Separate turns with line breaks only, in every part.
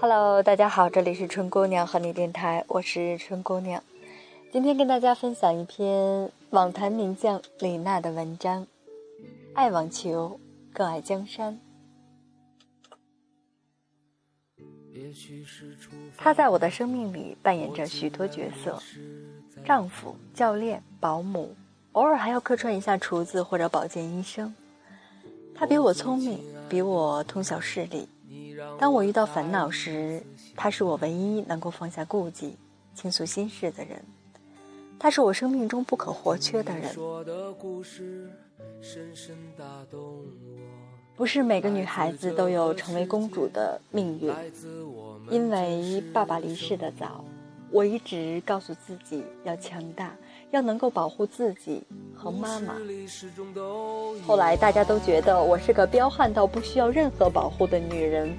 Hello，大家好，这里是春姑娘和你电台，我是春姑娘。今天跟大家分享一篇网坛名将李娜的文章，《爱网球更爱江山》。她在我的生命里扮演着许多角色：丈夫、教练、保姆，偶尔还要客串一下厨子或者保健医生。他比我聪明，比我通晓事理。当我遇到烦恼时，他是我唯一能够放下顾忌、倾诉心事的人。他是我生命中不可或缺的人。不是每个女孩子都有成为公主的命运，因为爸爸离世的早，我一直告诉自己要强大，要能够保护自己和妈妈。后来大家都觉得我是个彪悍到不需要任何保护的女人，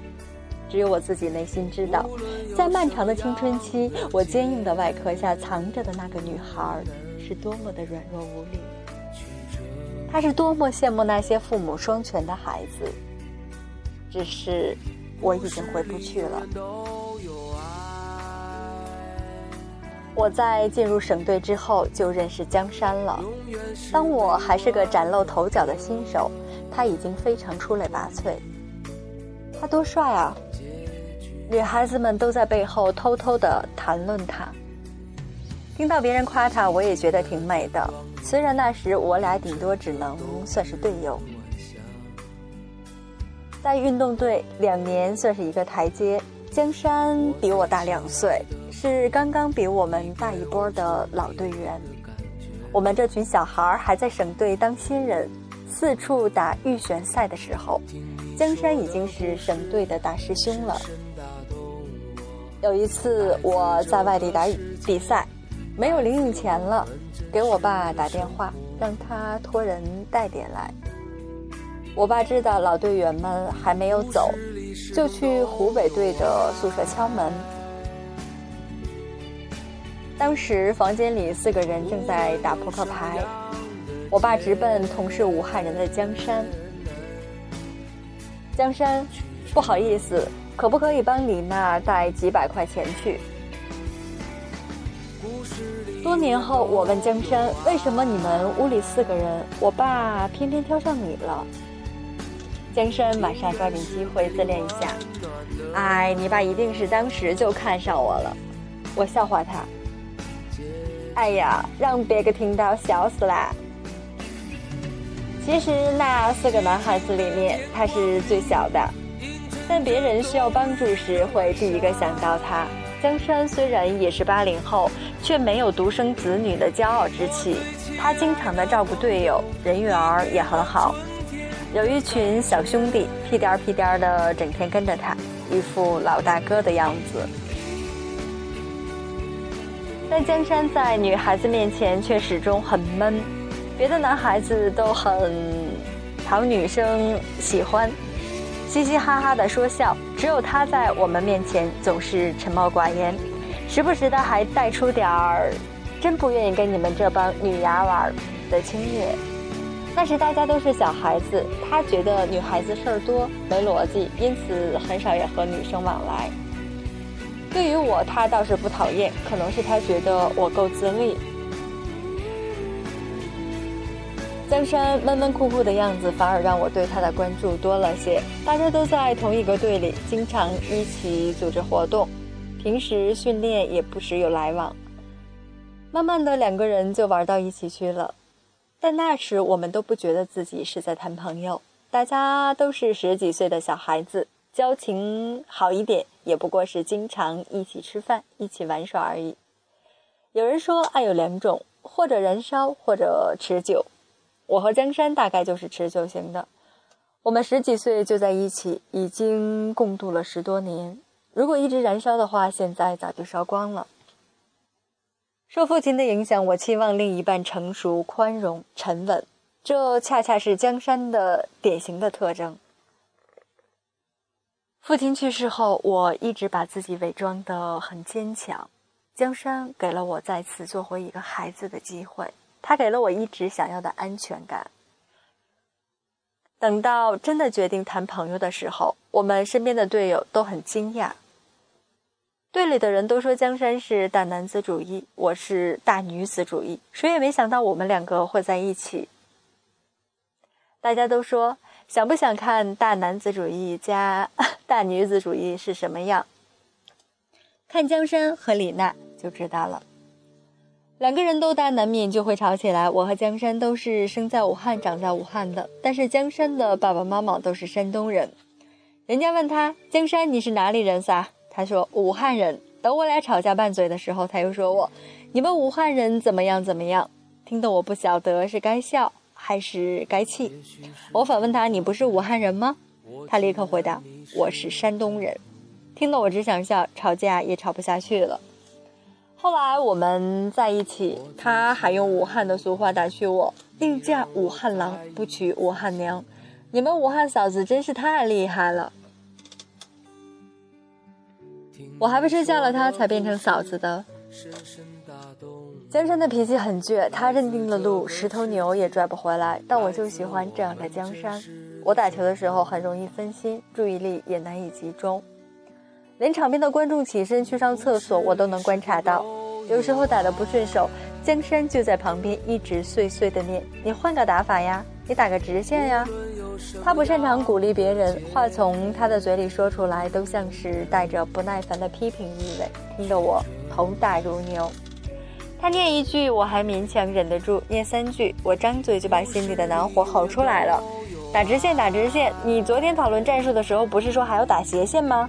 只有我自己内心知道，在漫长的青春期，我坚硬的外壳下藏着的那个女孩，是多么的软弱无力。她是多么羡慕那些父母双全的孩子，只是我已经回不去了。我在进入省队之后就认识江山了。当我还是个崭露头角的新手，他已经非常出类拔萃。他多帅啊！女孩子们都在背后偷偷的谈论他。听到别人夸他，我也觉得挺美的。虽然那时我俩顶多只能算是队友，在运动队两年算是一个台阶。江山比我大两岁，是刚刚比我们大一波的老队员。我们这群小孩还在省队当新人，四处打预选赛的时候，江山已经是省队的大师兄了。有一次我在外地打比赛，没有零用钱了。给我爸打电话，让他托人带点来。我爸知道老队员们还没有走，就去湖北队的宿舍敲门。当时房间里四个人正在打扑克牌，我爸直奔同是武汉人的江山。江山，不好意思，可不可以帮李娜带几百块钱去？多年后，我问江山：“为什么你们屋里四个人，我爸偏偏挑上你了？”江山马上抓紧机会自恋一下：“哎，你爸一定是当时就看上我了。”我笑话他：“哎呀，让别个听到笑死啦！”其实那四个男孩子里面，他是最小的，但别人需要帮助时，会第一个想到他。江山虽然也是八零后，却没有独生子女的骄傲之气。他经常的照顾队友，人缘儿也很好，有一群小兄弟屁颠儿屁颠儿的整天跟着他，一副老大哥的样子。但江山在女孩子面前却始终很闷，别的男孩子都很讨女生喜欢。嘻嘻哈哈的说笑，只有他在我们面前总是沉默寡言，时不时的还带出点儿“真不愿意跟你们这帮女丫玩”的轻蔑。那时大家都是小孩子，他觉得女孩子事儿多没逻辑，因此很少也和女生往来。对于我，他倒是不讨厌，可能是他觉得我够自立。江山闷闷酷酷的样子，反而让我对他的关注多了些。大家都在同一个队里，经常一起组织活动，平时训练也不时有来往。慢慢的，两个人就玩到一起去了。但那时我们都不觉得自己是在谈朋友，大家都是十几岁的小孩子，交情好一点，也不过是经常一起吃饭、一起玩耍而已。有人说，爱有两种，或者燃烧，或者持久。我和江山大概就是持久型的，我们十几岁就在一起，已经共度了十多年。如果一直燃烧的话，现在早就烧光了。受父亲的影响，我期望另一半成熟、宽容、沉稳，这恰恰是江山的典型的特征。父亲去世后，我一直把自己伪装得很坚强。江山给了我再次做回一个孩子的机会。他给了我一直想要的安全感。等到真的决定谈朋友的时候，我们身边的队友都很惊讶。队里的人都说江山是大男子主义，我是大女子主义，谁也没想到我们两个会在一起。大家都说想不想看大男子主义加 大女子主义是什么样？看江山和李娜就知道了。两个人斗大，难免就会吵起来。我和江山都是生在武汉、长在武汉的，但是江山的爸爸妈妈都是山东人。人家问他：“江山，你是哪里人撒？”他说：“武汉人。”等我俩吵架拌嘴的时候，他又说我：“你们武汉人怎么样怎么样？”听得我不晓得是该笑还是该气。我反问他：“你不是武汉人吗？”他立刻回答：“我是山东人。”听得我只想笑，吵架也吵不下去了。后来我们在一起，他还用武汉的俗话打趣我：“宁嫁武汉郎，不娶武汉娘。”你们武汉嫂子真是太厉害了。我还不是嫁了他才变成嫂子的。江山的脾气很倔，他认定的路，十头牛也拽不回来。但我就喜欢这样的江山。我打球的时候很容易分心，注意力也难以集中。连场边的观众起身去上厕所，我都能观察到。有时候打得不顺手，江山就在旁边一直碎碎的念：“你换个打法呀，你打个直线呀。”他不擅长鼓励别人，话从他的嘴里说出来都像是带着不耐烦的批评意味，听得我头大如牛。他念一句，我还勉强忍得住；念三句，我张嘴就把心里的恼火吼出来了。打直线，打直线！你昨天讨论战术的时候，不是说还要打斜线吗？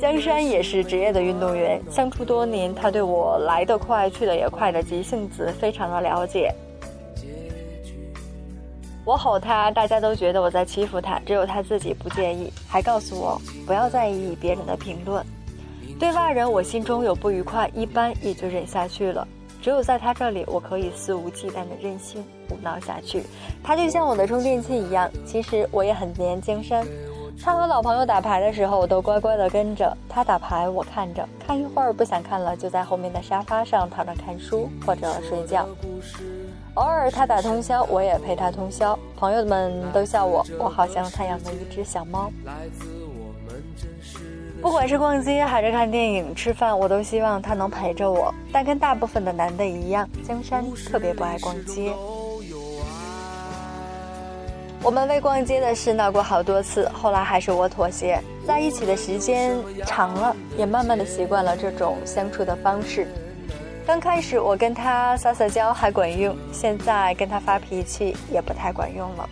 江山也是职业的运动员，相处多年，他对我来得快去得也快的急性子非常的了解。我吼他，大家都觉得我在欺负他，只有他自己不介意，还告诉我不要在意别人的评论。对外人，我心中有不愉快，一般也就忍下去了。只有在他这里，我可以肆无忌惮的任性胡闹下去。他就像我的充电器一样。其实我也很黏江山。他和老朋友打牌的时候，我都乖乖的跟着他打牌，我看着，看一会儿不想看了，就在后面的沙发上躺着看书或者睡觉。偶尔他打通宵，我也陪他通宵。朋友们都笑我，我好像他养的一只小猫。不管是逛街还是看电影、吃饭，我都希望他能陪着我。但跟大部分的男的一样，江山特别不爱逛街。我们为逛街的事闹过好多次，后来还是我妥协。在一起的时间长了，也慢慢的习惯了这种相处的方式。刚开始我跟他撒撒娇还管用，现在跟他发脾气也不太管用了。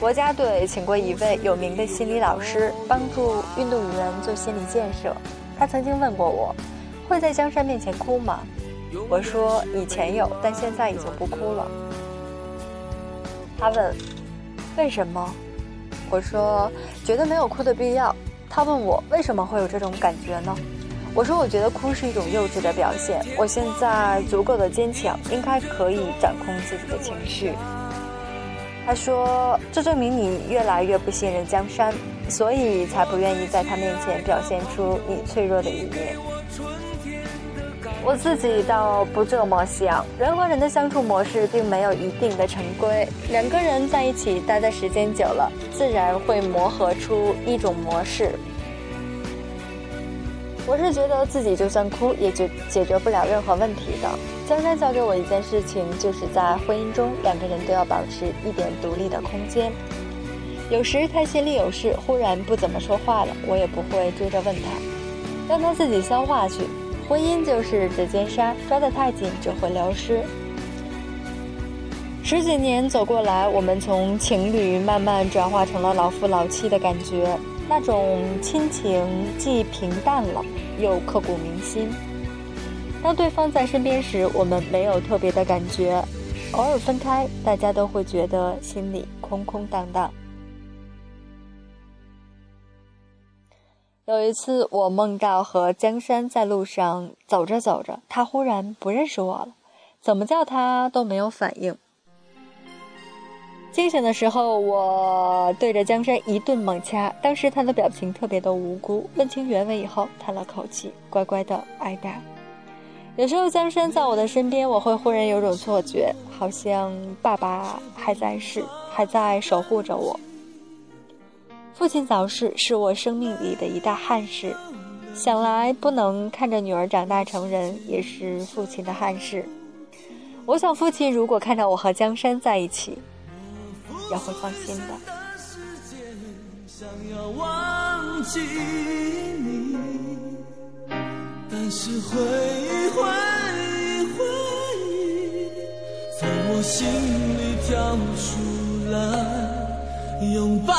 国家队请过一位有名的心理老师，帮助运动员做心理建设。他曾经问过我，会在江山面前哭吗？我说以前有，但现在已经不哭了。他问：“为什么？”我说：“觉得没有哭的必要。”他问我：“为什么会有这种感觉呢？”我说：“我觉得哭是一种幼稚的表现。我现在足够的坚强，应该可以掌控自己的情绪。”他说：“这证明你越来越不信任江山，所以才不愿意在他面前表现出你脆弱的一面。”我自己倒不这么想，人和人的相处模式并没有一定的成规，两个人在一起待的时间久了，自然会磨合出一种模式。我是觉得自己就算哭，也就解决不了任何问题的。江山教给我一件事情，就是在婚姻中，两个人都要保持一点独立的空间。有时他心里有事，忽然不怎么说话了，我也不会追着问他，让他自己消化去。婚姻就是指尖沙，抓得太紧就会流失。十几年走过来，我们从情侣慢慢转化成了老夫老妻的感觉，那种亲情既平淡了，又刻骨铭心。当对方在身边时，我们没有特别的感觉；偶尔分开，大家都会觉得心里空空荡荡。有一次，我梦到和江山在路上走着走着，他忽然不认识我了，怎么叫他都没有反应。清醒的时候，我对着江山一顿猛掐，当时他的表情特别的无辜。问清原委以后，叹了口气，乖乖的挨打。
有时候江山在我的身边，我会忽然有种错觉，好像爸爸还在世，还在守护着我。父亲早逝是我生命里的一大憾事，想来不能看着女儿长大成人，也是父亲的憾事。我想父亲如果看到我和江山在一起，也会放心的。但是回忆，回忆，回忆，从我心里跳出来，拥抱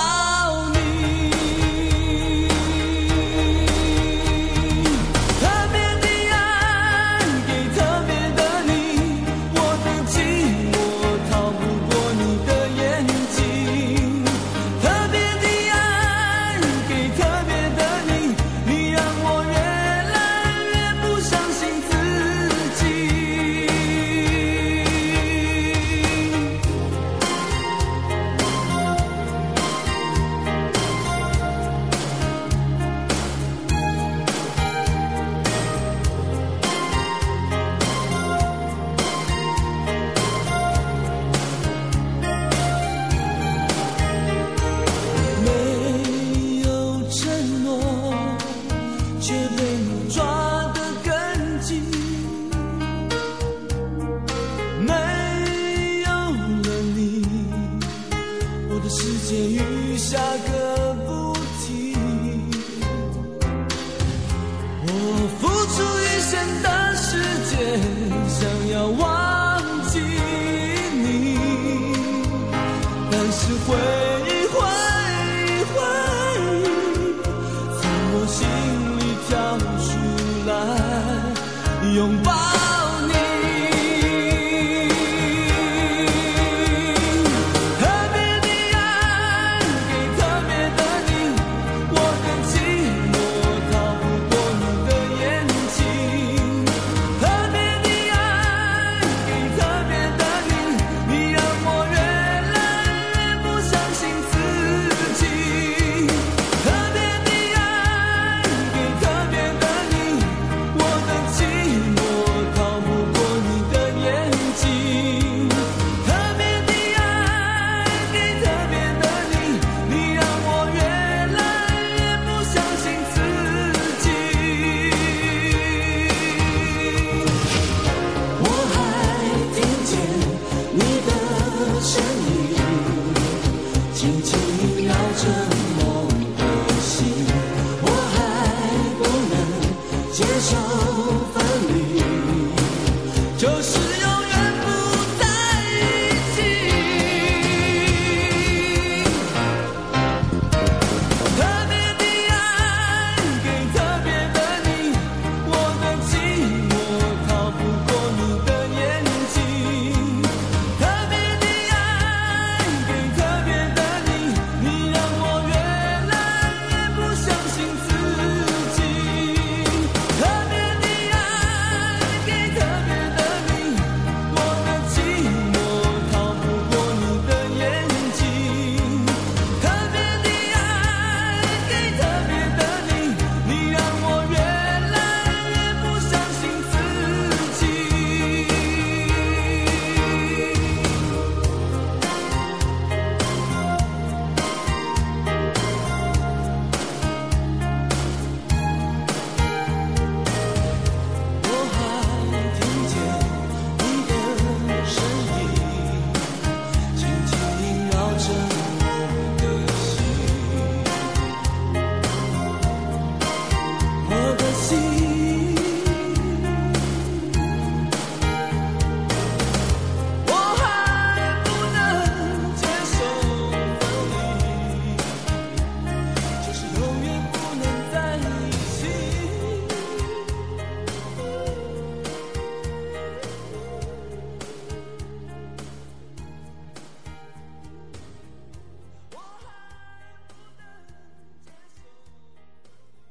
跳出来拥抱轻轻绕着我的心，我还不能接受。